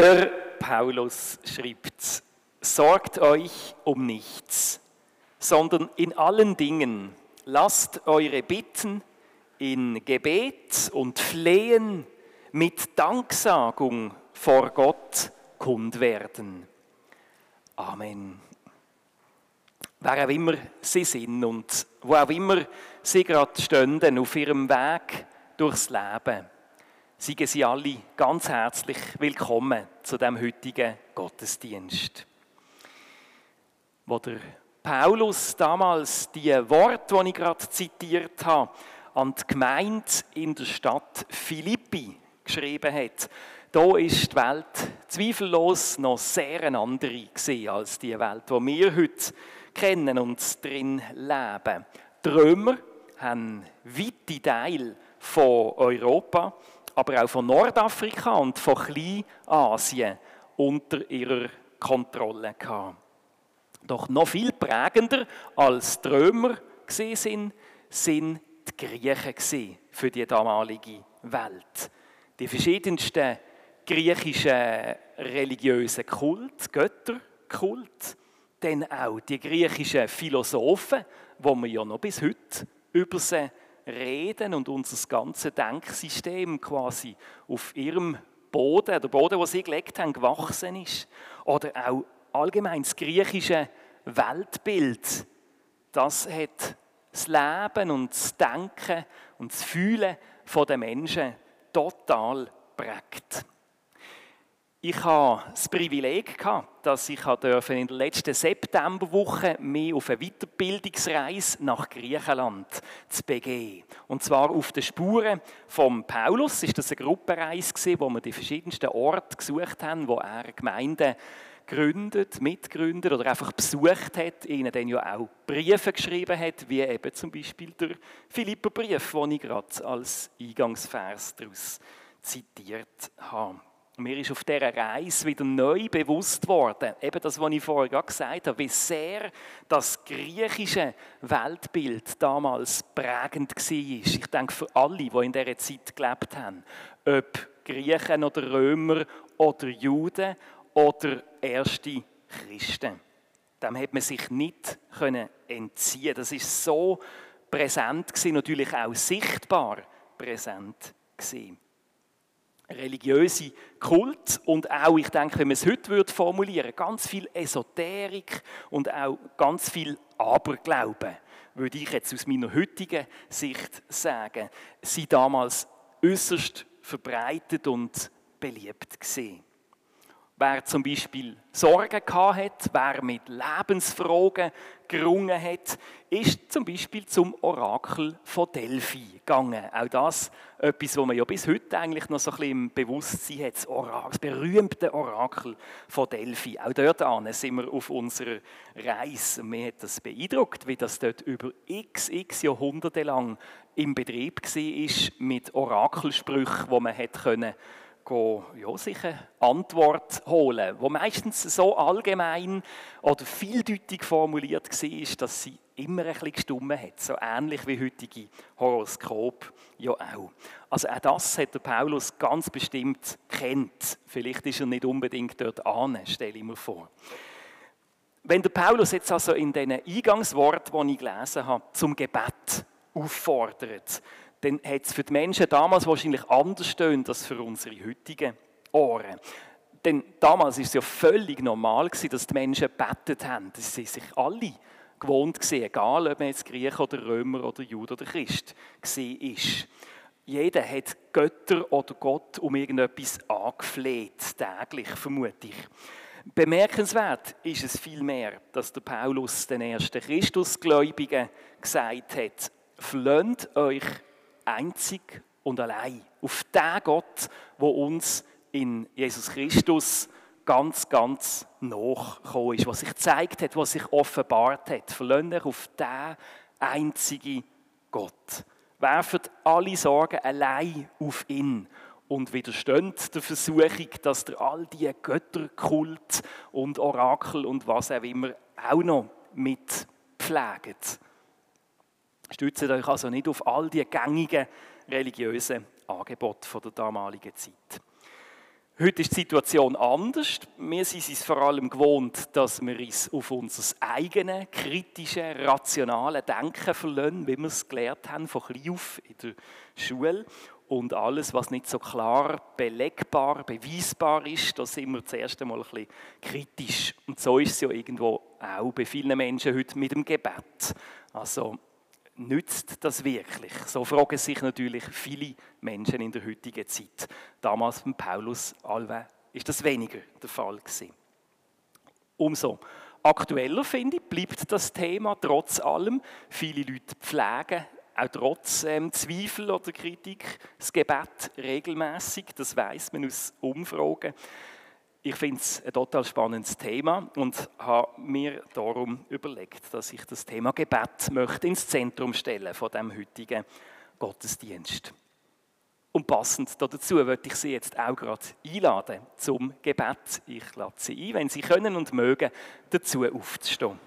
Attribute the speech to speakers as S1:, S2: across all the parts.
S1: Der Paulus schreibt, sorgt euch um nichts, sondern in allen Dingen lasst eure Bitten in Gebet und Flehen mit Danksagung vor Gott kund werden. Amen. Wer auch immer sie sind und wo auch immer sie gerade stehen auf ihrem Weg durchs Leben, seien sie alle ganz herzlich willkommen zu dem heutigen Gottesdienst. Wo der Paulus damals die Worte, die ich gerade zitiert habe, an die Gemeinde in der Stadt Philippi geschrieben hat, da ist die Welt zweifellos noch sehr eine andere als die Welt, die wir heute kennen und drin leben. Die Römer haben weite Teile von Europa, aber auch von Nordafrika und von Kleinasien unter ihrer Kontrolle gehabt. Doch noch viel prägender als die Römer sind, sind die Griechen für die damalige Welt. Die verschiedensten griechischen religiösen Kult, Götterkult, dann auch die griechischen Philosophen, wo wir ja noch bis heute über sie reden und unser ganzes Denksystem quasi auf ihrem Boden, der Boden, den sie gelegt haben, gewachsen ist. Oder auch allgemein das griechische Weltbild, das hat das Leben und das Denken und das Fühlen der Menschen total prägt. Ich hatte das Privileg, dass ich in der letzten Septemberwoche mehr auf eine Weiterbildungsreise nach Griechenland zu begeben. Und zwar auf den Spuren von Paulus. Ist das eine Gruppenreise gewesen, wo wir die verschiedensten Orte gesucht haben, wo er Gemeinden gegründet, mitgegründet oder einfach besucht hat, ihnen dann ja auch Briefe geschrieben hat, wie eben zum Beispiel der Philipperbrief, den ich gerade als Eingangsvers daraus zitiert habe. Mir ist auf dieser Reise wieder neu bewusst worden, eben das, was ich vorher gesagt habe, wie sehr das griechische Weltbild damals prägend war. Ich denke für alle, die in dieser Zeit gelebt haben, ob Griechen oder Römer oder Juden oder erste Christen. Dem hat man sich nicht entziehen. Das ist so präsent natürlich auch sichtbar präsent gewesen. Religiöse Kult und auch, ich denke, wenn man es heute würde formulieren, ganz viel Esoterik und auch ganz viel Aberglauben, würde ich jetzt aus meiner heutigen Sicht sagen, sind damals äußerst verbreitet und beliebt gesehen. Wer zum Beispiel Sorgen hat, wer mit Lebensfragen gerungen hat, ist zum Beispiel zum Orakel von Delphi gegangen. Auch das etwas, was man ja bis heute eigentlich noch so ein bisschen im Bewusstsein hat, das, Orakel, das berühmte Orakel von Delphi. Auch dort sind wir auf unserer Reise. Mir hat das beeindruckt, wie das dort über x, x Jahrhunderte lang im Betrieb war mit Orakelsprüchen, wo man hat können go, ja, sich eine Antwort holen, wo meistens so allgemein oder vieldeutig formuliert war, dass sie immer ein bisschen gestummen hat, so ähnlich wie heutige Horoskop ja auch. Also auch das hat der Paulus ganz bestimmt kennt. Vielleicht ist er nicht unbedingt dort an, stelle ich mir vor. Wenn der Paulus jetzt also in diesen Eingangsworten, die ich gelesen habe, zum Gebet auffordert, dann hat es für die Menschen damals wahrscheinlich anders stehen als für unsere heutigen Ohren. Denn damals war es ja völlig normal, dass die Menschen betet haben. Das sind sich alle gewohnt gewesen, egal ob man jetzt Griech oder Römer oder Jude oder Christ war. Jeder hat Götter oder Gott um irgendetwas angefleht, täglich, vermute ich. Bemerkenswert ist es vielmehr, dass der Paulus den ersten Christusgläubigen gesagt hat, flönt euch einzig und allein auf den Gott, wo uns in Jesus Christus ganz, ganz nachgekommen ist, was sich gezeigt hat, was sich offenbart hat. Verlöhnt euch auf den einzigen Gott. Werft alle Sorgen allein auf ihn und widersteht der Versuchung, dass ihr all diese Götterkult und Orakel und was auch immer auch noch mitpflegt. Stützt euch also nicht auf all die gängigen religiösen Angebote der damaligen Zeit. Heute ist die Situation anders. Wir sind es vor allem gewohnt, dass wir uns auf unser eigenes, kritische, rationale Denken verlassen, wie wir es gelernt haben von klein auf in der Schule. Und alles, was nicht so klar belegbar, beweisbar ist, da sind wir zuerst einmal ein bisschen kritisch. Und so ist es ja irgendwo auch bei vielen Menschen heute mit dem Gebet. Also nützt das wirklich? So fragen sich natürlich viele Menschen in der heutigen Zeit. Damals beim Paulus Alve ist das weniger der Fall gewesen. Umso aktueller finde ich, bleibt das Thema trotz allem. Viele Leute pflegen auch trotz ähm, Zweifel oder Kritik das Gebet regelmäßig. Das weiß man aus Umfragen. Ich finde es ein total spannendes Thema und habe mir darum überlegt, dass ich das Thema Gebet möchte ins Zentrum stellen von dem heutigen Gottesdienst. Und passend dazu würde ich Sie jetzt auch gerade einladen zum Gebet. Ich lade Sie ein, wenn Sie können und mögen, dazu aufzustehen.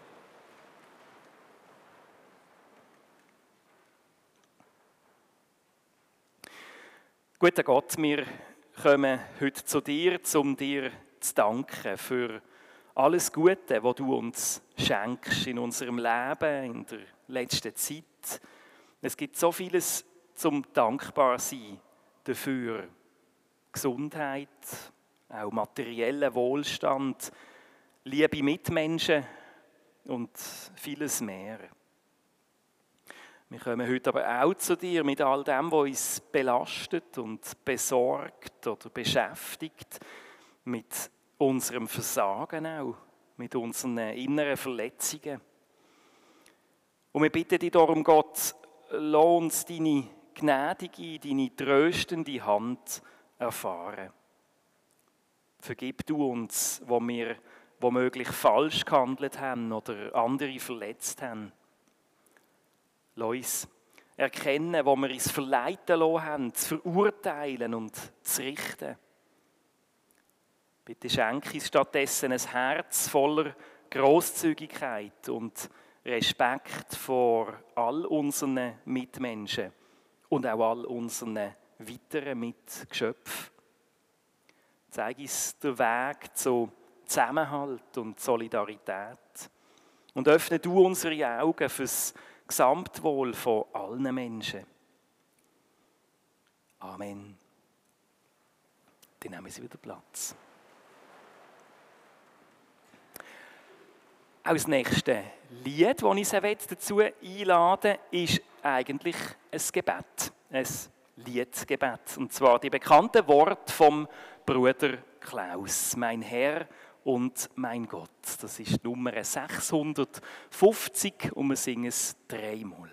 S1: Guter Gott, wir kommen heute zu dir, um dir zu danken für alles Gute, was du uns schenkst in unserem Leben, in der letzten Zeit. Es gibt so vieles zum dankbar sein dafür. Gesundheit, auch materieller Wohlstand, liebe Mitmenschen und vieles mehr. Wir kommen heute aber auch zu dir mit all dem, was uns belastet und besorgt oder beschäftigt, mit unserem Versagen auch, mit unseren inneren Verletzungen. Und wir bitten dich darum, Gott, lass uns deine gnädige, deine tröstende Hand erfahren. Vergib du uns, wo wir womöglich falsch gehandelt haben oder andere verletzt haben. Lass erkennen, wo wir uns verleiten lassen haben, zu verurteilen und zu richten. Bitte schenke uns stattdessen ein Herz voller Großzügigkeit und Respekt vor all unseren Mitmenschen und auch all unseren weiteren Mitgeschöpfen. Zeig uns den Weg zu Zusammenhalt und Solidarität. Und öffne du unsere Augen fürs Gesamtwohl von allen Menschen. Amen. Dann nehmen Sie wieder Platz. Auch das nächste Lied, das ich Sie dazu einladen ist eigentlich ein Gebet, ein Liedgebet. Und zwar die bekannten Worte vom Bruder Klaus. Mein Herr und mein Gott. Das ist Nummer 650 und wir singen es dreimal.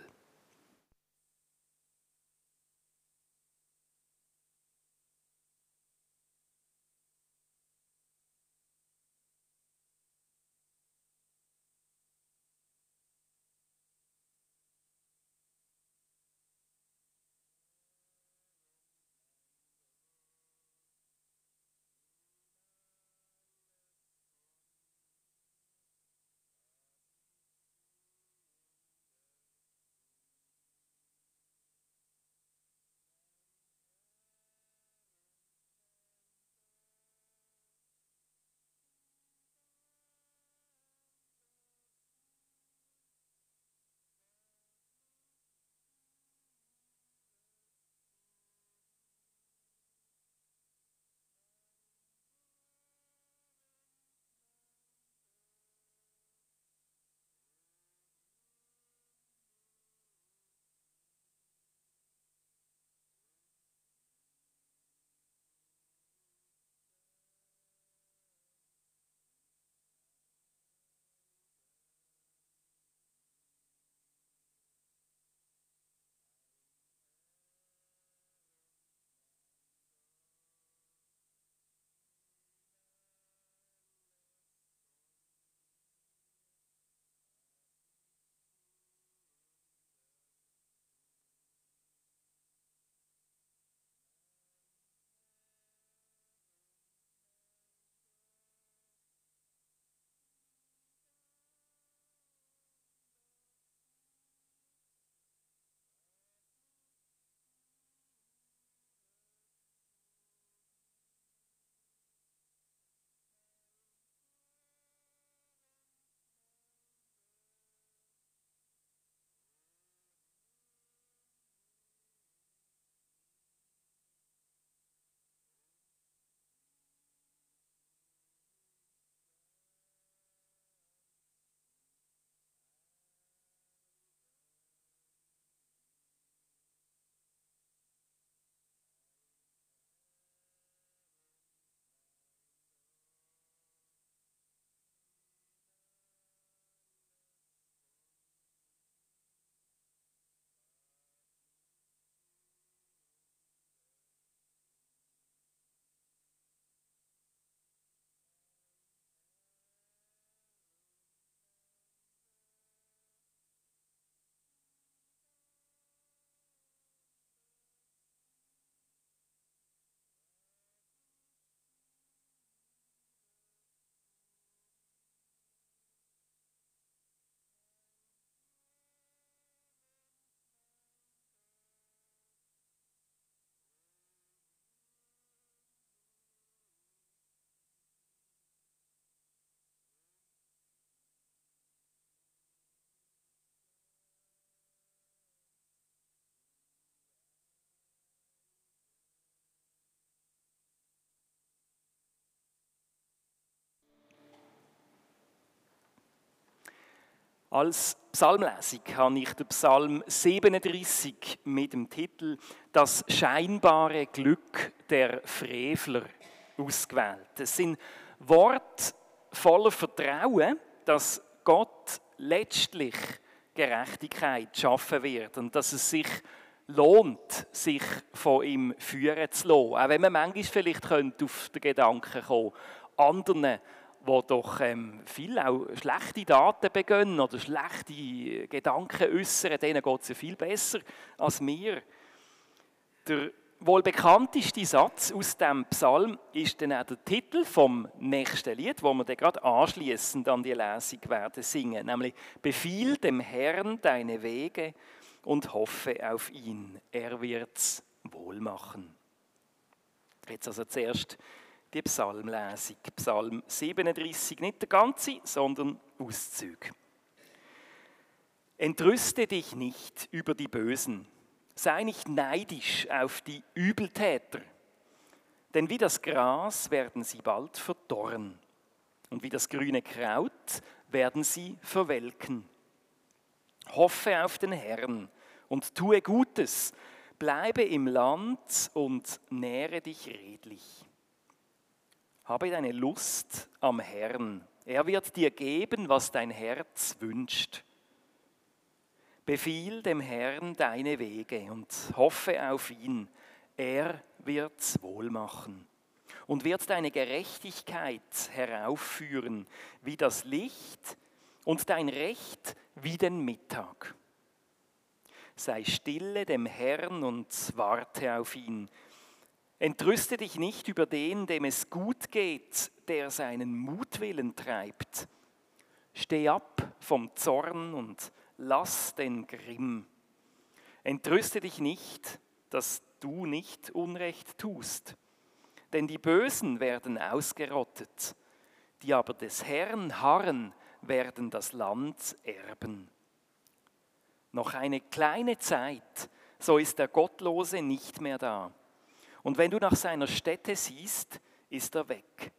S1: Als Psalmlesung habe ich den Psalm 37 mit dem Titel Das scheinbare Glück der Frevler ausgewählt. Es sind Worte voller Vertrauen, dass Gott letztlich Gerechtigkeit schaffen wird und dass es sich lohnt, sich von ihm führen zu lassen. Auch wenn man manchmal vielleicht auf den Gedanken kommen könnte, anderen wo doch ähm, viel auch schlechte Daten begönnen oder schlechte Gedanken äußern, denen geht es ja viel besser als mir. Der wohl bekannteste Satz aus dem Psalm ist dann auch der Titel vom nächsten Lied, wo wir gerade anschließend an die Lesung werden singen, nämlich Befiehl dem Herrn deine Wege und hoffe auf ihn, er wird's wohl machen. Jetzt also zuerst die Psalmlesung. Psalm 37, nicht der ganze, sondern Auszug. Entrüste dich nicht über die Bösen, sei nicht neidisch auf die Übeltäter, denn wie das Gras werden sie bald verdorren und wie das grüne Kraut werden sie verwelken. Hoffe auf den Herrn und tue Gutes, bleibe im Land und nähre dich redlich. Habe deine Lust am Herrn. Er wird dir geben, was dein Herz wünscht. Befiehl dem Herrn deine Wege und hoffe auf ihn. Er wird's wohl machen und wird deine Gerechtigkeit heraufführen wie das Licht und dein Recht wie den Mittag. Sei stille dem Herrn und warte auf ihn Entrüste dich nicht über den, dem es gut geht, der seinen Mutwillen treibt. Steh ab vom Zorn und lass den Grimm. Entrüste dich nicht, dass du nicht Unrecht tust, denn die Bösen werden ausgerottet, die aber des Herrn harren, werden das Land erben. Noch eine kleine Zeit, so ist der Gottlose nicht mehr da und wenn du nach seiner Stätte siehst, ist er weg.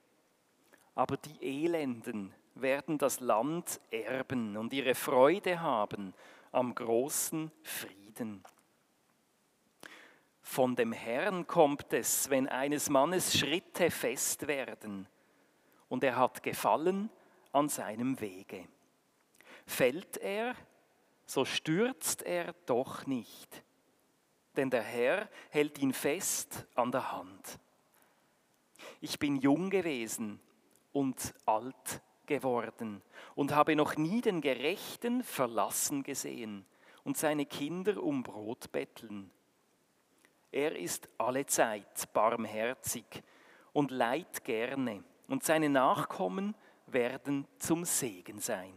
S1: Aber die Elenden werden das Land erben und ihre Freude haben am großen Frieden. Von dem Herrn kommt es, wenn eines Mannes Schritte fest werden, und er hat Gefallen an seinem Wege. Fällt er, so stürzt er doch nicht denn der Herr hält ihn fest an der Hand. Ich bin jung gewesen und alt geworden und habe noch nie den Gerechten verlassen gesehen und seine Kinder um Brot betteln. Er ist allezeit barmherzig und leiht gerne, und seine Nachkommen werden zum Segen sein.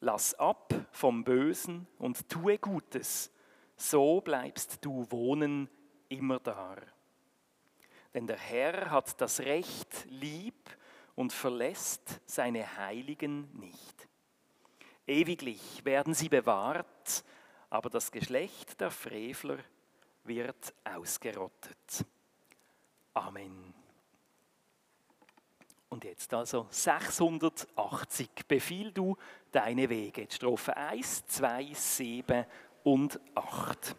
S1: Lass ab vom Bösen und tue Gutes so bleibst du wohnen immer da. Denn der Herr hat das Recht lieb und verlässt seine Heiligen nicht. Ewiglich werden sie bewahrt, aber das Geschlecht der Frevler wird ausgerottet. Amen. Und jetzt also 680. Befiehl du deine Wege. Strophe 1, 2, 7 und 8.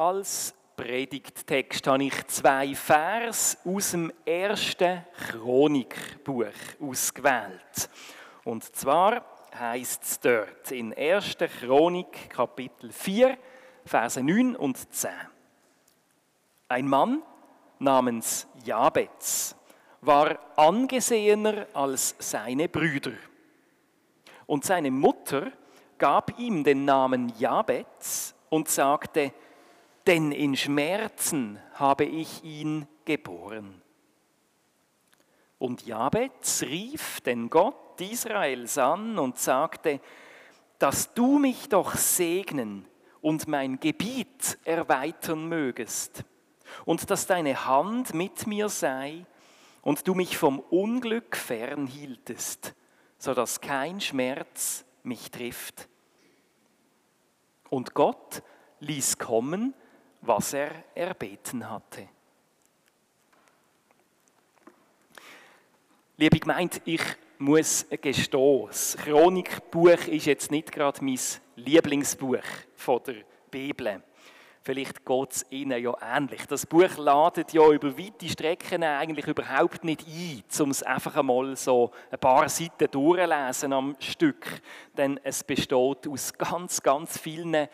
S1: als Predigttext habe ich zwei Vers aus dem ersten Chronikbuch ausgewählt. Und zwar heißt es dort in 1. Chronik Kapitel 4, Verse 9 und 10. Ein Mann namens Jabez war angesehener als seine Brüder. Und seine Mutter gab ihm den Namen Jabez und sagte, denn in Schmerzen habe ich ihn geboren. Und Jabez rief den Gott Israels an und sagte, dass du mich doch segnen und mein Gebiet erweitern mögest, und dass deine Hand mit mir sei und du mich vom Unglück fernhieltest, so dass kein Schmerz mich trifft. Und Gott ließ kommen, was er erbeten hatte. Liebe Gemeinde, ich muss gestehen, das Chronikbuch ist jetzt nicht gerade mein Lieblingsbuch von der Bibel. Vielleicht geht es Ihnen ja ähnlich. Das Buch ladet ja über weite Strecken eigentlich überhaupt nicht ein, um es einfach einmal so ein paar Seiten durchlesen am Stück. Denn es besteht aus ganz, ganz vielen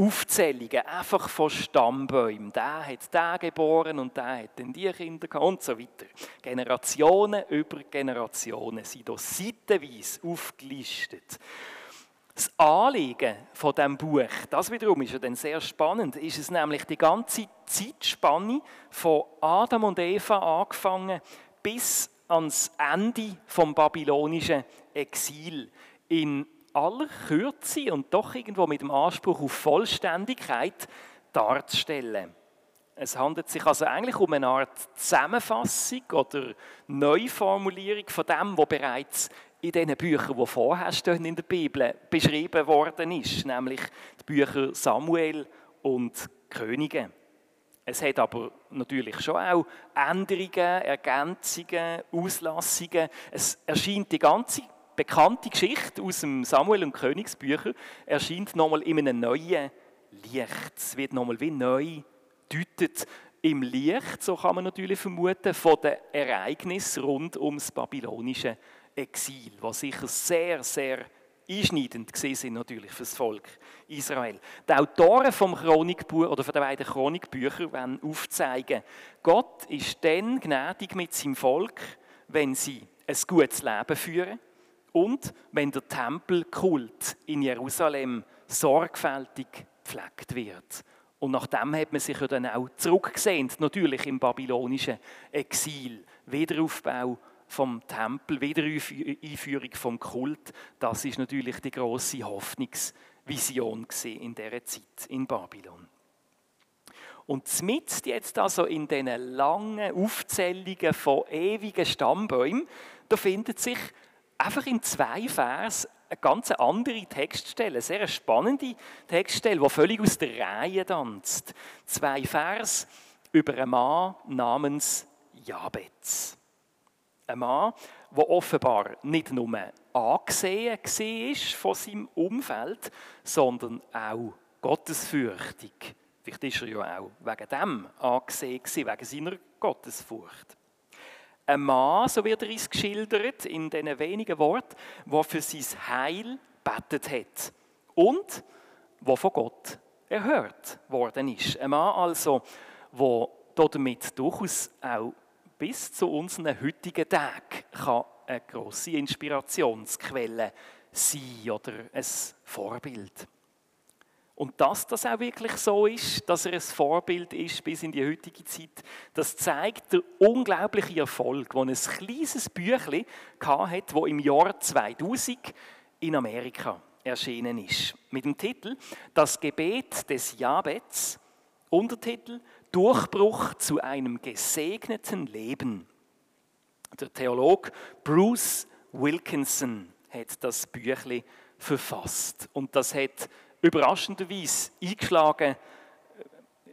S1: Aufzählungen, einfach von Stammbäumen. Der hat den geboren und der hat dann die Kinder gehabt und so weiter. Generationen über Generationen sind hier seitenweise aufgelistet. Das Anliegen von diesem Buch, das wiederum ist ja dann sehr spannend, ist es nämlich die ganze Zeitspanne von Adam und Eva angefangen bis ans Ende vom babylonischen Exil in aller Kürze und doch irgendwo mit dem Anspruch auf Vollständigkeit darzustellen. Es handelt sich also eigentlich um eine Art Zusammenfassung oder Neuformulierung von dem, was bereits in den Büchern, die vorher stehen in der Bibel, beschrieben worden ist, nämlich die Bücher Samuel und Könige. Es hat aber natürlich schon auch Änderungen, Ergänzungen, Auslassungen. Es erscheint die ganze bekannte Geschichte aus dem Samuel- und Königsbücher erscheint nochmal in einem neuen Licht. Es wird nochmal wie neu deutet im Licht, so kann man natürlich vermuten, von den Ereignissen rund ums babylonische Exil, was sicher sehr, sehr einschneidend sind natürlich für das Volk Israel. Die Autoren vom Chronikbuch oder von den beiden Chronikbüchern wollen aufzeigen, Gott ist dann gnädig mit seinem Volk, wenn sie ein gutes Leben führen und wenn der Tempelkult in Jerusalem sorgfältig gepflegt wird. Und nachdem hat man sich ja dann auch zurückgesehnt, natürlich im babylonischen Exil. Wiederaufbau vom Tempel, Wiedereinführung vom Kult, das ist natürlich die große Hoffnungsvision in dieser Zeit in Babylon. Und mit jetzt also in diesen langen Aufzählungen von ewigen Stammbäumen, da findet sich einfach in zwei Vers eine ganz andere Textstelle, eine sehr spannende Textstelle, die völlig aus der Reihe tanzt. Zwei Vers über einen Mann namens Jabez. Ein Mann, der offenbar nicht nur angesehen war von seinem Umfeld, sondern auch gottesfürchtig. Vielleicht ist er ja auch wegen dem angesehen, wegen seiner Gottesfurcht. Ein Mann, so wird er uns geschildert, in diesen wenigen Worten, der für sein Heil betet hat und der von Gott erhört worden ist. Ein Mann also, der damit durchaus auch bis zu unseren heutigen Tagen eine grosse Inspirationsquelle sein oder ein Vorbild. Und dass das auch wirklich so ist, dass er ein Vorbild ist bis in die heutige Zeit, das zeigt der unglaubliche Erfolg, den ein kleines Büchlein hatte, das im Jahr 2000 in Amerika erschienen ist. Mit dem Titel Das Gebet des Jabets, Untertitel Durchbruch zu einem gesegneten Leben. Der Theolog Bruce Wilkinson hat das Büchlein verfasst. Und das hat überraschenderweise eingeschlagen,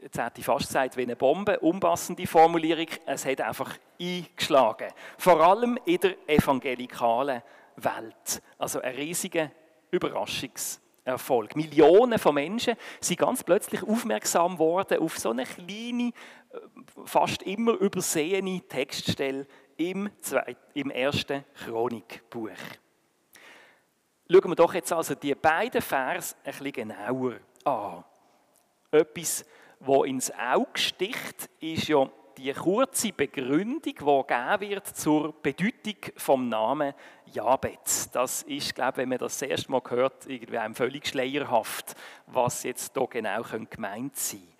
S1: jetzt hätte ich fast gesagt, wie eine Bombe, unpassende Formulierung, es hat einfach eingeschlagen. Vor allem in der evangelikalen Welt. Also ein riesiger Überraschungseffekt. Erfolg. Millionen von Menschen sind ganz plötzlich aufmerksam worden auf so eine kleine, äh, fast immer übersehene Textstelle im, zweiten, im ersten Chronikbuch. Schauen wir doch jetzt also die beiden Vers ein bisschen genauer an. Etwas, was ins Auge sticht, ist ja die kurze Begründung, die gegeben wird zur Bedeutung vom Namen Jabez. Das ist, glaube ich, wenn man das, das erste Mal hört, irgendwie einem völlig schleierhaft, was jetzt da genau gemeint sein könnte.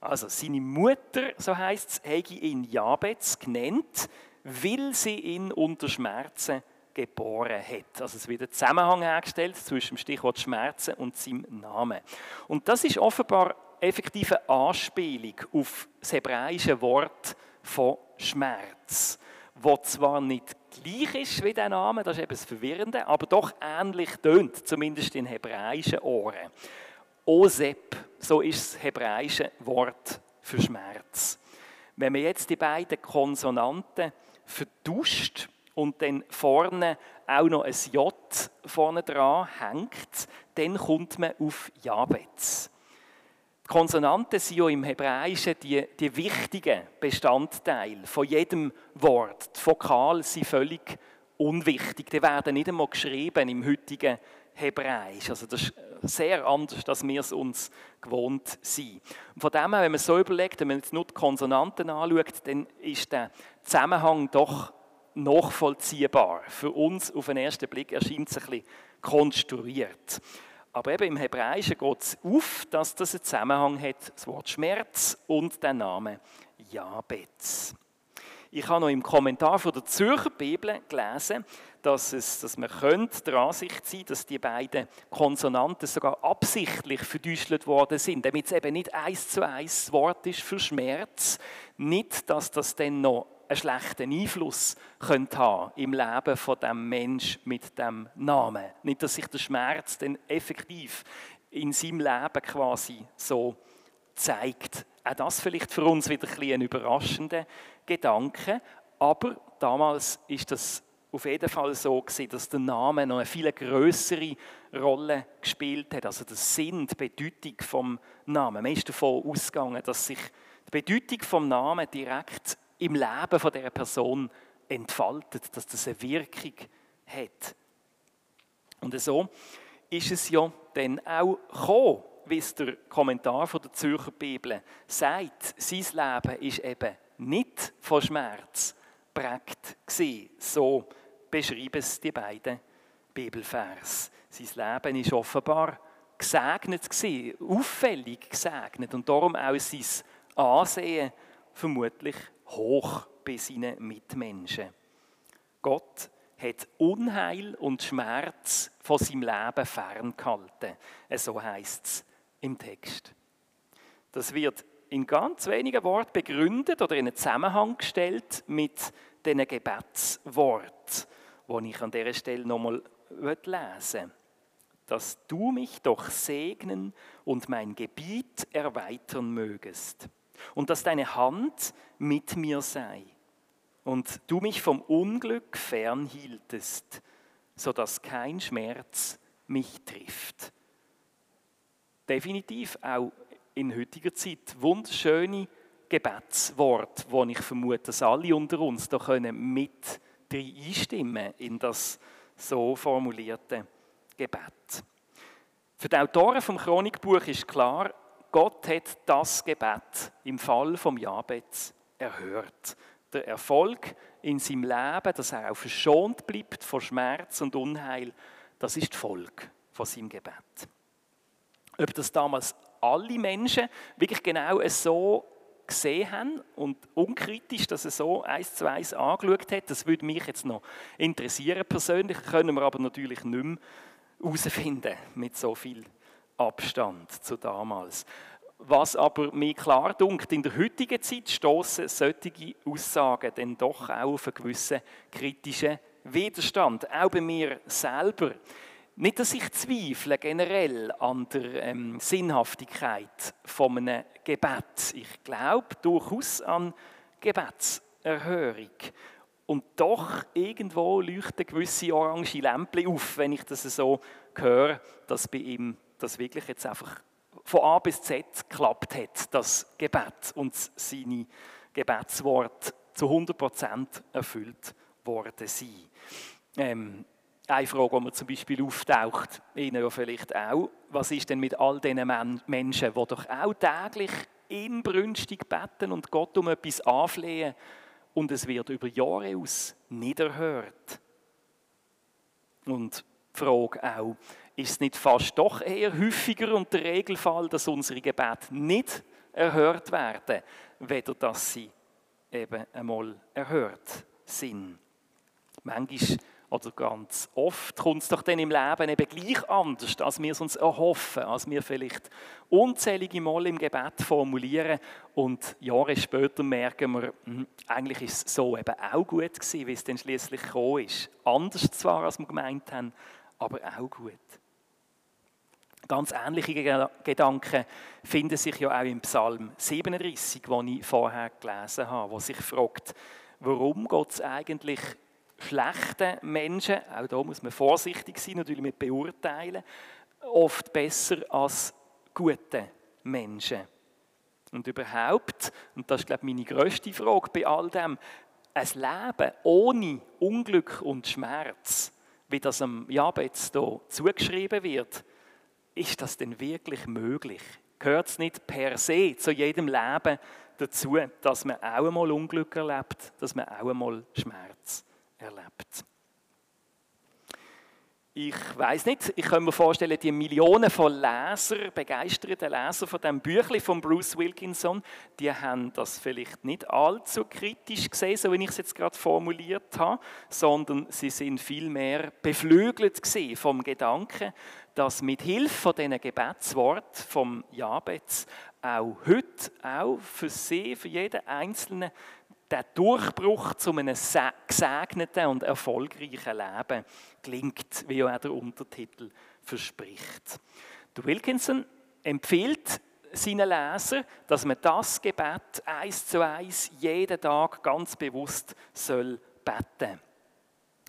S1: Also seine Mutter, so heißt es, hätte ihn Jabez genannt, weil sie ihn unter Schmerzen geboren hat. Also es wird ein Zusammenhang hergestellt zwischen dem Stichwort Schmerzen und seinem Namen. Und das ist offenbar effektive Anspielung auf das hebräische Wort von Schmerz, wo zwar nicht gleich ist wie der Name, das ist eben das Verwirrende, aber doch ähnlich tönt, zumindest in hebräischen Ohren. Osep, so ist das hebräische Wort für Schmerz. Wenn man jetzt die beiden Konsonanten vertuscht und dann vorne auch noch ein J vorne dran hängt, dann kommt man auf Jabez. Konsonanten sind ja im Hebräischen die, die wichtigen Bestandteile von jedem Wort. Die Vokale sind völlig unwichtig. Die werden nicht einmal geschrieben im heutigen Hebräisch. Also das ist sehr anders, als wir es uns gewohnt sind. Und von dem her, wenn man so überlegt, wenn man jetzt nur die Konsonanten anschaut, dann ist der Zusammenhang doch nachvollziehbar. Für uns auf den ersten Blick erscheint es ein bisschen konstruiert. Aber eben im Hebräischen geht es auf, dass das einen Zusammenhang hat, das Wort Schmerz und der Name Jabez. Ich habe noch im Kommentar von der Zürcher Bibel gelesen, dass, es, dass man könnte der Ansicht sein dass die beiden Konsonanten sogar absichtlich verdüstelt worden sind, damit es eben nicht eins zu eins das Wort ist für Schmerz. Nicht, dass das dann noch einen schlechten Einfluss könnte haben im Leben von dem Mensch mit dem Namen. Nicht, dass sich der Schmerz dann effektiv in seinem Leben quasi so zeigt. Auch das vielleicht für uns wieder ein, ein überraschender Gedanke, aber damals ist das auf jeden Fall so gewesen, dass der Name noch eine viel größere Rolle gespielt hat. Also der Sinn, die Bedeutung vom Namen. Man ist davon ausgegangen, dass sich die Bedeutung vom Namen direkt im Leben von der Person entfaltet, dass das eine Wirkung hat. Und so ist es ja dann auch gekommen, wie es der Kommentar von der Zürcher Bibel sagt. Sein Leben ist eben nicht von Schmerz prägt gewesen. So beschreiben es die beiden Bibelvers. Sein Leben ist offenbar gesegnet gewesen, auffällig gesegnet und darum auch sein Ansehen vermutlich hoch bei seinen Mitmenschen. Gott hat Unheil und Schmerz von seinem Leben ferngehalten. So heißt es im Text. Das wird in ganz wenigen Worten begründet oder in einen Zusammenhang gestellt mit diesen Gebetsworten, die ich an dieser Stelle nochmal lesen will. Dass du mich doch segnen und mein Gebiet erweitern mögest und dass deine Hand mit mir sei und du mich vom Unglück fernhieltest, sodass kein Schmerz mich trifft. Definitiv auch in heutiger Zeit wunderschöne Gebetsworte, wo ich vermute, dass alle unter uns da können mit einstimmen in das so formulierte Gebet. Für die Autoren vom Chronikbuch ist klar, Gott hat das Gebet im Fall vom Jabez erhört. Der Erfolg in seinem Leben, dass er auch verschont bleibt vor Schmerz und Unheil, das ist die Folge von seinem Gebet. Ob das damals alle Menschen wirklich genau so gesehen haben und unkritisch, dass er so eins zu eins angeschaut hat, das würde mich jetzt noch interessieren persönlich, können wir aber natürlich nicht mehr herausfinden mit so viel Abstand zu damals. Was aber mir klar dunkt, in der heutigen Zeit stoßen solche Aussagen dann doch auch auf einen gewissen kritischen Widerstand, auch bei mir selber. Nicht, dass ich zweifle generell an der ähm, Sinnhaftigkeit von einem Gebet. Ich glaube durchaus an Gebetserhörung. Und doch irgendwo leuchten gewisse orange Lämpchen auf, wenn ich das so höre, dass bei ihm das wirklich jetzt einfach von A bis Z geklappt hat, das Gebet und seine Gebetsworte zu 100% erfüllt worden sind. Ähm, eine Frage, die mir zum Beispiel auftaucht, Ihnen ja vielleicht auch, was ist denn mit all diesen Menschen, die doch auch täglich inbrünstig beten und Gott um etwas anflehen und es wird über Jahre aus nicht erhört? Und die Frage auch, ist es nicht fast doch eher häufiger und der Regelfall, dass unsere Gebete nicht erhört werden, weder dass sie eben einmal erhört sind? Manchmal oder ganz oft kommt es doch dann im Leben eben gleich anders, als wir es uns erhoffen, als wir vielleicht unzählige Mal im Gebet formulieren und Jahre später merken wir, hm, eigentlich ist es so eben auch gut gewesen, wie es dann schließlich gekommen ist. Anders zwar, als wir gemeint haben, aber auch gut. Ganz ähnliche Gedanken finden sich ja auch im Psalm 37, den ich vorher gelesen habe, wo sich fragt, warum Gott es eigentlich schlechten Menschen, auch da muss man vorsichtig sein, natürlich mit beurteilen, oft besser als gute Menschen. Und überhaupt, und das ist glaube ich meine grösste Frage bei all dem, ein Leben ohne Unglück und Schmerz, wie das am Jabez hier zugeschrieben wird, ist das denn wirklich möglich? Gehört es nicht per se zu jedem Leben dazu, dass man auch einmal Unglück erlebt, dass man auch einmal Schmerz erlebt. Ich weiß nicht, ich kann mir vorstellen, die Millionen von Lesern, begeisterten Leser von dem Büchlein von Bruce Wilkinson, die haben das vielleicht nicht allzu kritisch gesehen, so wie ich es jetzt gerade formuliert habe, sondern sie sind vielmehr beflügelt gesehen vom Gedanken, dass mit Hilfe von diesen Gebetswort vom Jabez auch heute, auch für sie, für jeden Einzelnen, der Durchbruch zu einem gesegneten und erfolgreichen Leben klingt, wie auch der Untertitel verspricht. Der Wilkinson empfiehlt seinen Lesern, dass man das Gebet eins zu eins jeden Tag ganz bewusst soll beten.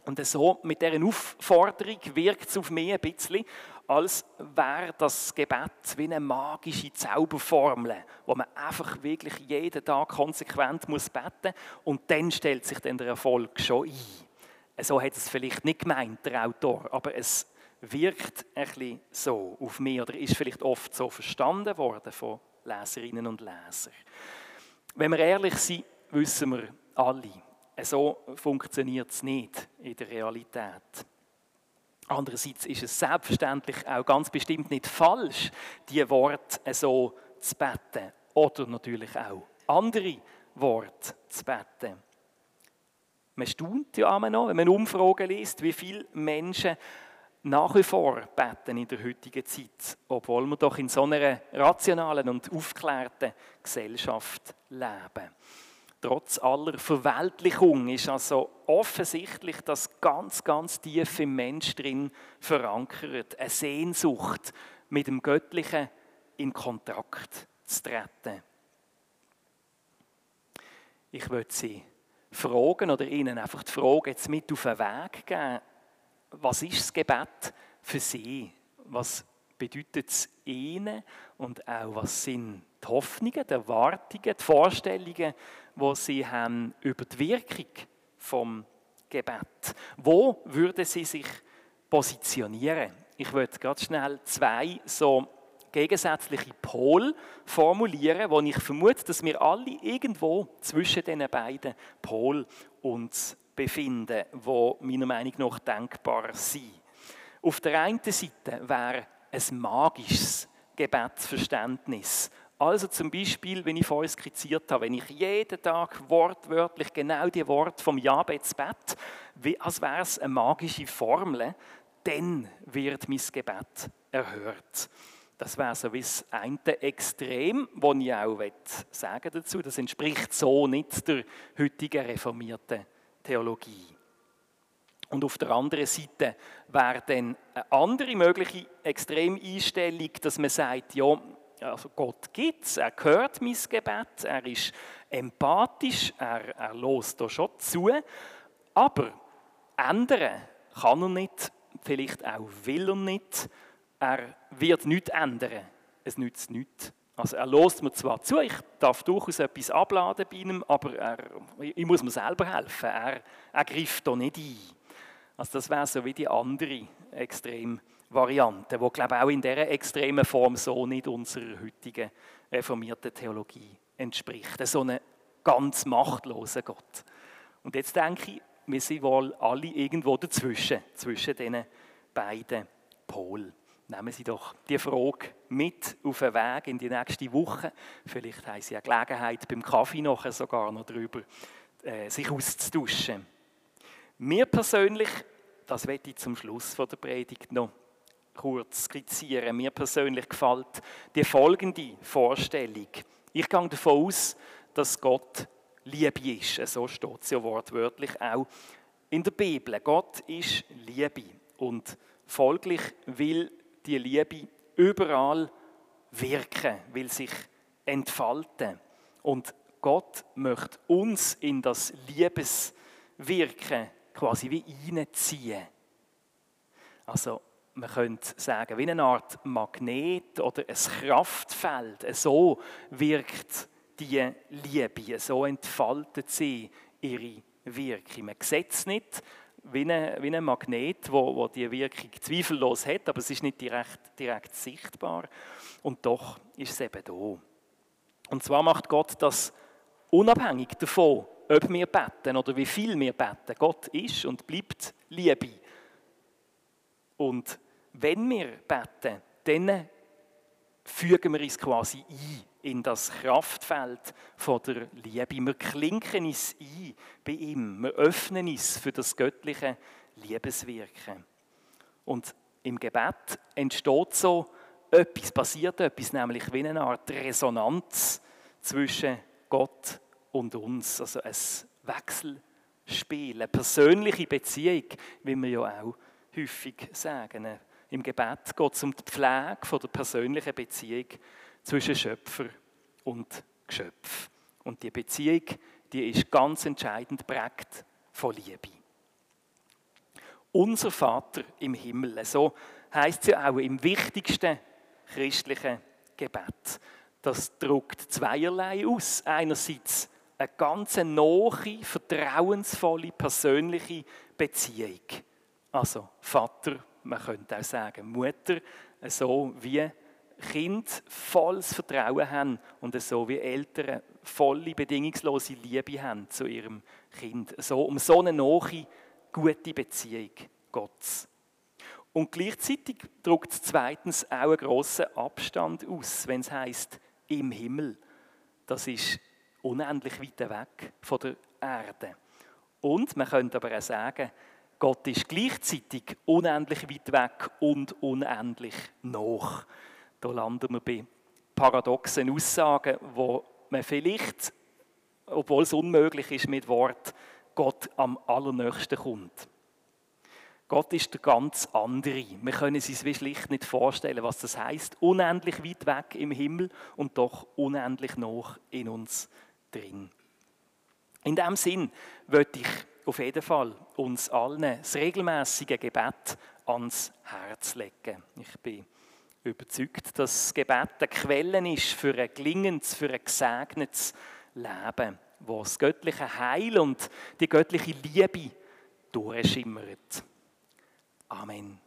S1: Und so mit dieser Aufforderung wirkt es auf mich ein bisschen, als wäre das Gebet wie eine magische Zauberformel, wo man einfach wirklich jeden Tag konsequent muss beten und dann stellt sich dann der Erfolg schon ein. So hat es vielleicht nicht gemeint, der Autor, aber es wirkt ein bisschen so auf mich oder ist vielleicht oft so verstanden worden von Leserinnen und Lesern. Wenn wir ehrlich sind, wissen wir alle, so funktioniert es nicht in der Realität. Andererseits ist es selbstverständlich auch ganz bestimmt nicht falsch, die Worte so zu beten. Oder natürlich auch andere Worte zu beten. Man staunt ja immer noch, wenn man Umfragen liest, wie viele Menschen nach wie vor beten in der heutigen Zeit, obwohl wir doch in so einer rationalen und aufgeklärten Gesellschaft leben. Trotz aller Verweltlichung ist also offensichtlich das ganz, ganz tief im Mensch drin verankert. Eine Sehnsucht, mit dem Göttlichen in Kontakt zu treten. Ich würde Sie fragen oder Ihnen einfach die Frage jetzt mit auf den Weg geben. Was ist das Gebet für Sie? Was bedeutet es Ihnen? Und auch was sind die Hoffnungen, die Erwartungen, die Vorstellungen, wo sie haben über die Wirkung vom Gebet. Wo würde sie sich positionieren? Ich würde ganz schnell zwei so gegensätzliche Pole formulieren, wo ich vermute, dass wir alle irgendwo zwischen diesen beiden Polen uns befinden, wo meiner Meinung nach denkbar sind. Auf der einen Seite wäre ein magisches Gebetsverständnis, also zum Beispiel, wenn ich vorhin skizziert habe, wenn ich jeden Tag wortwörtlich genau die Worte vom Jabez bett, als wäre es eine magische Formel, dann wird mein Gebet erhört. Das wäre so wie das eine Extrem, das ich auch sagen dazu. Das entspricht so nicht der heutigen reformierten Theologie. Und auf der anderen Seite wäre dann eine andere mögliche Extremeinstellung, dass man sagt, ja, also Gott gibt es, er hört mein Gebet, er ist empathisch, er, er lässt da schon zu, aber ändern kann er nicht, vielleicht auch will er nicht er wird nichts ändern. Es nützt nichts. Also er lässt mir zwar zu, ich darf durchaus etwas abladen bei ihm, aber er, ich muss mir selber helfen. Er, er greift da nicht ein. Also das wäre so wie die andere Extremvariante, die glaube ich auch in dieser extremen Form so nicht unserer heutigen reformierten Theologie entspricht. So einen ganz machtlosen Gott. Und jetzt denke ich, wir sind wohl alle irgendwo dazwischen, zwischen diesen beiden Polen. Nehmen Sie doch die Frage mit auf den Weg in die nächste Woche. Vielleicht haben Sie eine Gelegenheit, beim Kaffee nachher sogar noch darüber äh, sich auszutauschen. Mir persönlich, das werde ich zum Schluss von der Predigt noch kurz skizzieren, mir persönlich gefällt die folgende Vorstellung. Ich gehe davon aus, dass Gott Liebe ist. So steht es ja wortwörtlich auch in der Bibel. Gott ist Liebe und folglich will die Liebe überall wirken, will sich entfalten. Und Gott möchte uns in das Liebeswirken quasi wie einziehen. Also man könnte sagen, wie eine Art Magnet oder ein Kraftfeld. So wirkt die Liebe, so entfaltet sie ihre Wirkung. Man sieht es nicht wie ein, wie ein Magnet, wo, wo die Wirkung zweifellos hat, aber es ist nicht direkt, direkt sichtbar. Und doch ist es eben da. Und zwar macht Gott das unabhängig davon, ob wir beten oder wie viel wir beten. Gott ist und bleibt Liebe. Und wenn wir beten, dann fügen wir uns quasi ein in das Kraftfeld von der Liebe. Wir klinken uns ein bei ihm. Wir öffnen uns für das göttliche Liebeswirken. Und im Gebet entsteht so etwas, passiert etwas, nämlich wie eine Art Resonanz zwischen Gott und uns. Also ein Wechselspiel, eine persönliche Beziehung, wie wir ja auch häufig sagen. Im Gebet geht es um die Pflege der persönlichen Beziehung zwischen Schöpfer und Geschöpf. Und die Beziehung, die ist ganz entscheidend prägt von Liebe. Unser Vater im Himmel, so heißt es ja auch im wichtigsten christlichen Gebet. Das drückt zweierlei aus. Einerseits eine ganz nahe, vertrauensvolle, persönliche Beziehung. Also Vater, man könnte auch sagen Mutter, so wie Kind volles Vertrauen haben und so wie Eltern volle, bedingungslose Liebe haben zu ihrem Kind. So, um so eine nahe, gute Beziehung Gottes. Und gleichzeitig drückt es zweitens auch einen grossen Abstand aus, wenn es heißt im Himmel. Das ist unendlich weit weg von der Erde. Und man könnte aber auch sagen, Gott ist gleichzeitig unendlich weit weg und unendlich noch. Da landen wir bei paradoxen Aussagen, wo man vielleicht, obwohl es unmöglich ist mit Wort, Gott am allernächsten kommt. Gott ist der ganz andere. Wir können es uns schlicht nicht vorstellen, was das heißt. Unendlich weit weg im Himmel und doch unendlich noch in uns drin. In diesem Sinn würde ich auf jeden Fall uns allen das regelmäßige Gebet ans Herz legen. Ich bin überzeugt, dass das Gebet eine Quelle ist für ein gelingendes, für ein gesegnetes Leben, wo das göttliche Heil und die göttliche Liebe durchschimmert. Amen.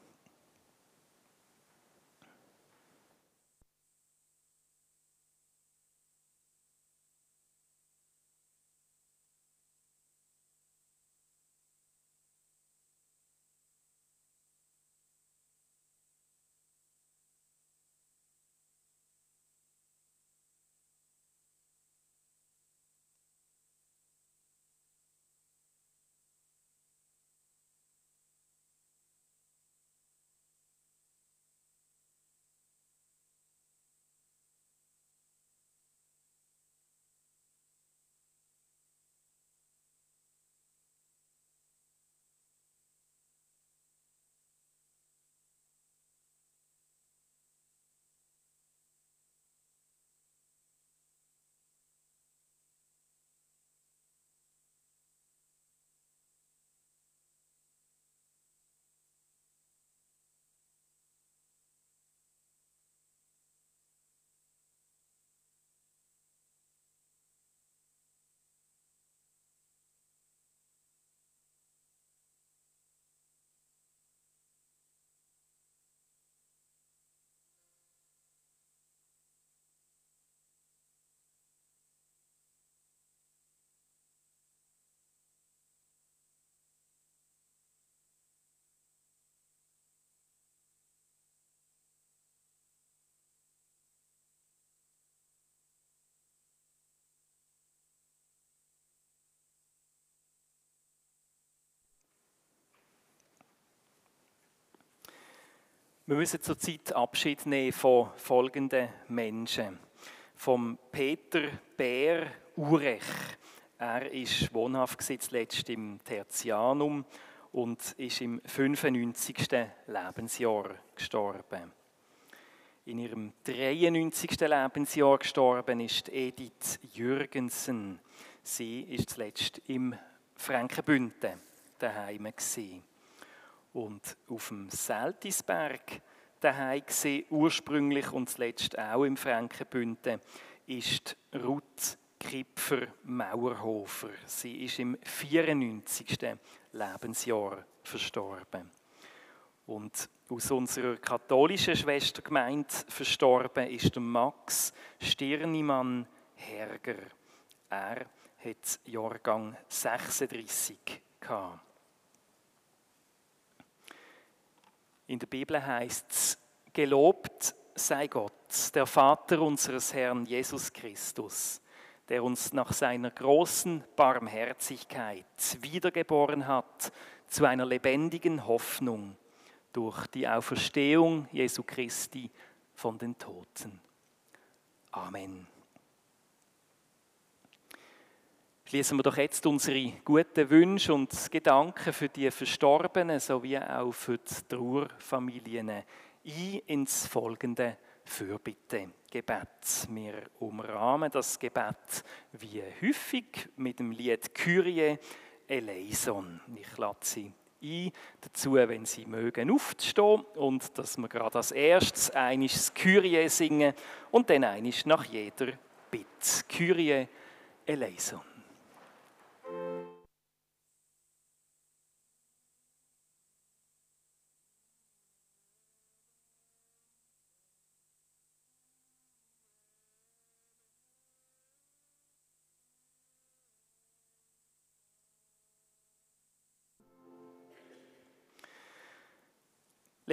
S1: Wir müssen zurzeit Abschied nehmen von folgenden Menschen. Vom Peter Bär Urech. Er ist wohnhaft zuletzt im Tertianum und ist im 95. Lebensjahr gestorben. In ihrem 93. Lebensjahr gestorben ist Edith Jürgensen. Sie ist zuletzt im Frankenbünden daheim gewesen. Und auf dem Seltisberg daheim gewesen, ursprünglich und zuletzt auch im Frankenbünden, ist Ruth Kipfer Mauerhofer. Sie ist im 94. Lebensjahr verstorben. Und aus unserer katholischen Schwestergemeinde verstorben ist Max Stirnimann Herger. Er hat Jahrgang 36 gehabt. In der Bibel heißt es, gelobt sei Gott, der Vater unseres Herrn Jesus Christus, der uns nach seiner großen Barmherzigkeit wiedergeboren hat zu einer lebendigen Hoffnung durch die Auferstehung Jesu Christi von den Toten. Amen. Schließen wir doch jetzt unsere guten Wünsche und Gedanken für die Verstorbenen sowie auch für die Trauerfamilien ein ins folgende Fürbitte-Gebet. Wir umrahmen das Gebet wie häufig mit dem Lied Kyrie eleison. Ich lade Sie ein, dazu, wenn Sie mögen, aufzustehen und dass wir gerade als erstes einiges Kyrie singen und dann einiges nach jeder Bitte. Kyrie eleison.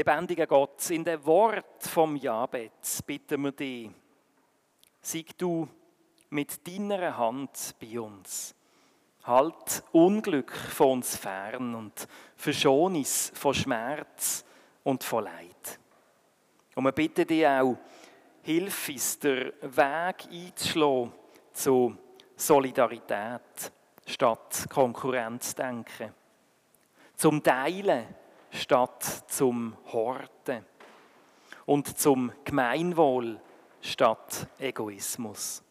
S1: Lebendiger Gott, in dem Wort vom Jabez bitten wir dich, sieg du mit deiner Hand bei uns. Halt Unglück von uns fern und verschon uns von Schmerz und von Leid. Und wir bitten dich auch, hilf uns, den Weg einzuschlagen zu Solidarität statt Konkurrenzdenken, zum Teilen statt zum Horten und zum Gemeinwohl statt Egoismus.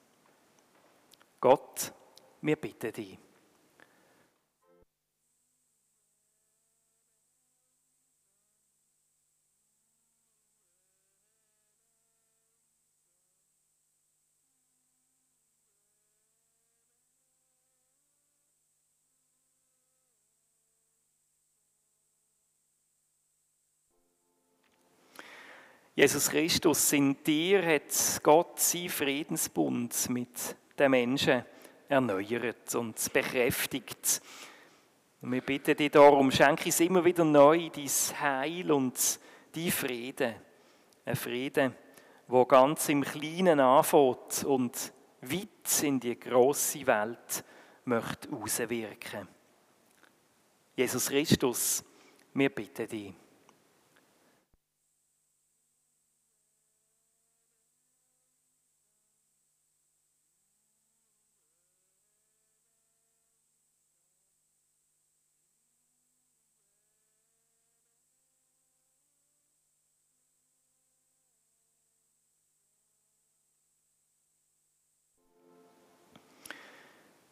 S1: Gott, wir bitten dich. Jesus Christus, in dir hat Gott sein Friedensbund mit den Menschen erneuert und bekräftigt. Und wir bitten dich darum, schenke uns immer wieder neu dein Heil und dein Frieden. Ein Frieden, wo ganz im Kleinen anfängt und weit in die große Welt möchte auswirken. Jesus Christus, wir bitten dich.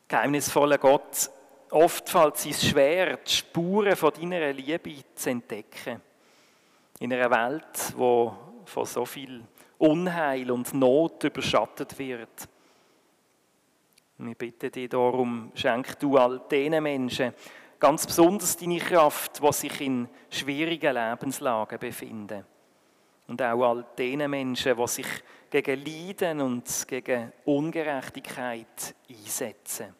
S1: Geheimnisvoller Gott, oft fällt es schwer, die Spuren von deiner Liebe zu entdecken. In einer Welt, wo von so viel Unheil und Not überschattet wird. Wir bitten dich darum, schenk du all diesen Menschen ganz besonders deine Kraft, die sich in schwierigen Lebenslagen befinden. Und auch all diesen Menschen, die sich gegen Leiden und gegen Ungerechtigkeit einsetzen.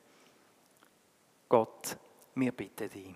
S1: Gott, wir bitten dich.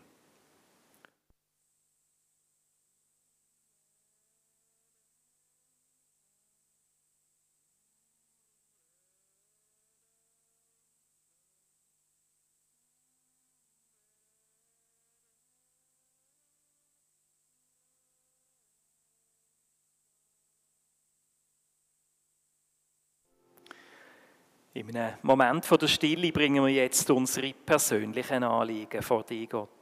S1: In einem Moment der Stille bringen wir jetzt unsere persönlichen Anliegen vor dich, Gott.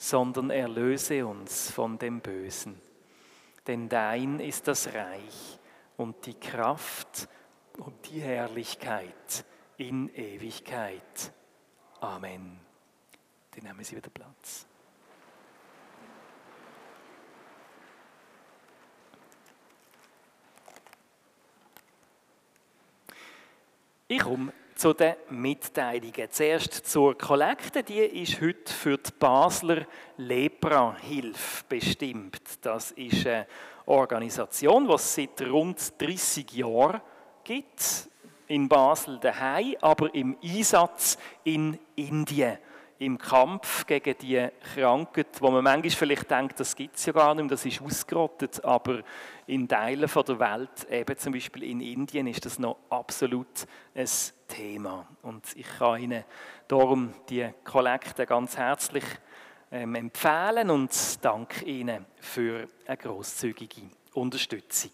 S1: sondern erlöse uns von dem Bösen. Denn dein ist das Reich und die Kraft und die Herrlichkeit in Ewigkeit. Amen. Dann nehmen Sie wieder Platz. Ich komme zu den Mitteilungen. Zuerst zur Kollekte. Die ist heute für die Basler Lepra-Hilfe bestimmt. Das ist eine Organisation, die es seit rund 30 Jahren gibt. In Basel daheim, aber im Einsatz in Indien im Kampf gegen die Krankheit, wo man manchmal vielleicht denkt, das gibt es ja gar nicht, das ist ausgerottet, aber in Teilen der Welt, eben zum Beispiel in Indien, ist das noch absolut ein Thema. Und ich kann Ihnen darum die Kollekte ganz herzlich ähm, empfehlen und danke Ihnen für eine großzügige Unterstützung.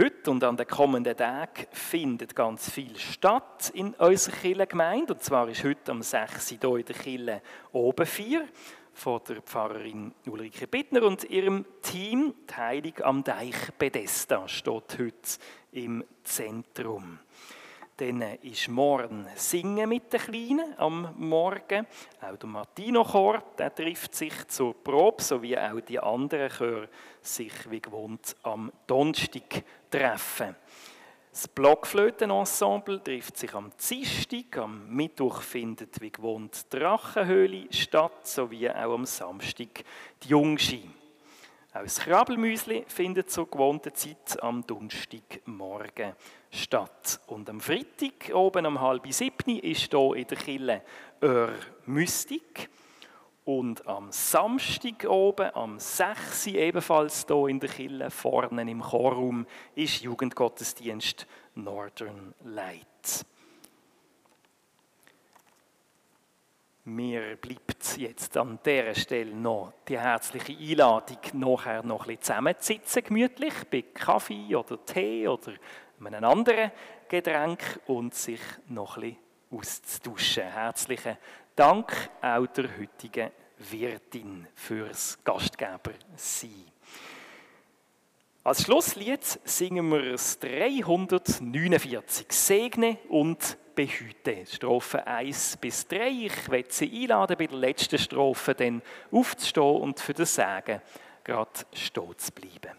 S1: Heute und an den kommenden Tagen findet ganz viel statt in unserer Kirchengemeinde. Und zwar ist heute am 6. hier in der Kirche oben 4 von der Pfarrerin Ulrike Bittner und ihrem Team. Die Heilig am Deich Bethesda steht heute im Zentrum. Dann ist morgen Singen mit den Kleinen am Morgen. Auch der Martino Chor, der trifft sich zur Probe, sowie auch die anderen Chöre sich wie gewohnt am Donnerstag treffen. Das Blockflötenensemble trifft sich am Dienstag, am Mittwoch findet wie gewohnt die Drachenhöhle statt, sowie auch am Samstag die Jungschi. Auch das Krabbelmüsli findet zur gewohnten Zeit am Donnerstagmorgen statt. Und am Freitag oben um halb sieben ist hier in der Kille Ör Mystik. Und am Samstag oben, am 6. ebenfalls hier in der Kille, vorne im Chorraum, ist Jugendgottesdienst Northern Light. Mir bleibt jetzt an dieser Stelle noch die herzliche Einladung, nachher noch ein bisschen zusammenzusitzen, gemütlich, bei Kaffee oder Tee oder einem anderen Getränk und sich noch ein bisschen auszutauschen. Herzlichen Dank auch der heutigen Wirtin fürs Gastgeber sein. Als Schlusslied singen wir das 349 Segne und Behüte. Strophe 1 bis 3. Ich werde Sie einladen, bei der letzten Strophe dann aufzustehen und für das Sagen gerade stehen zu bleiben.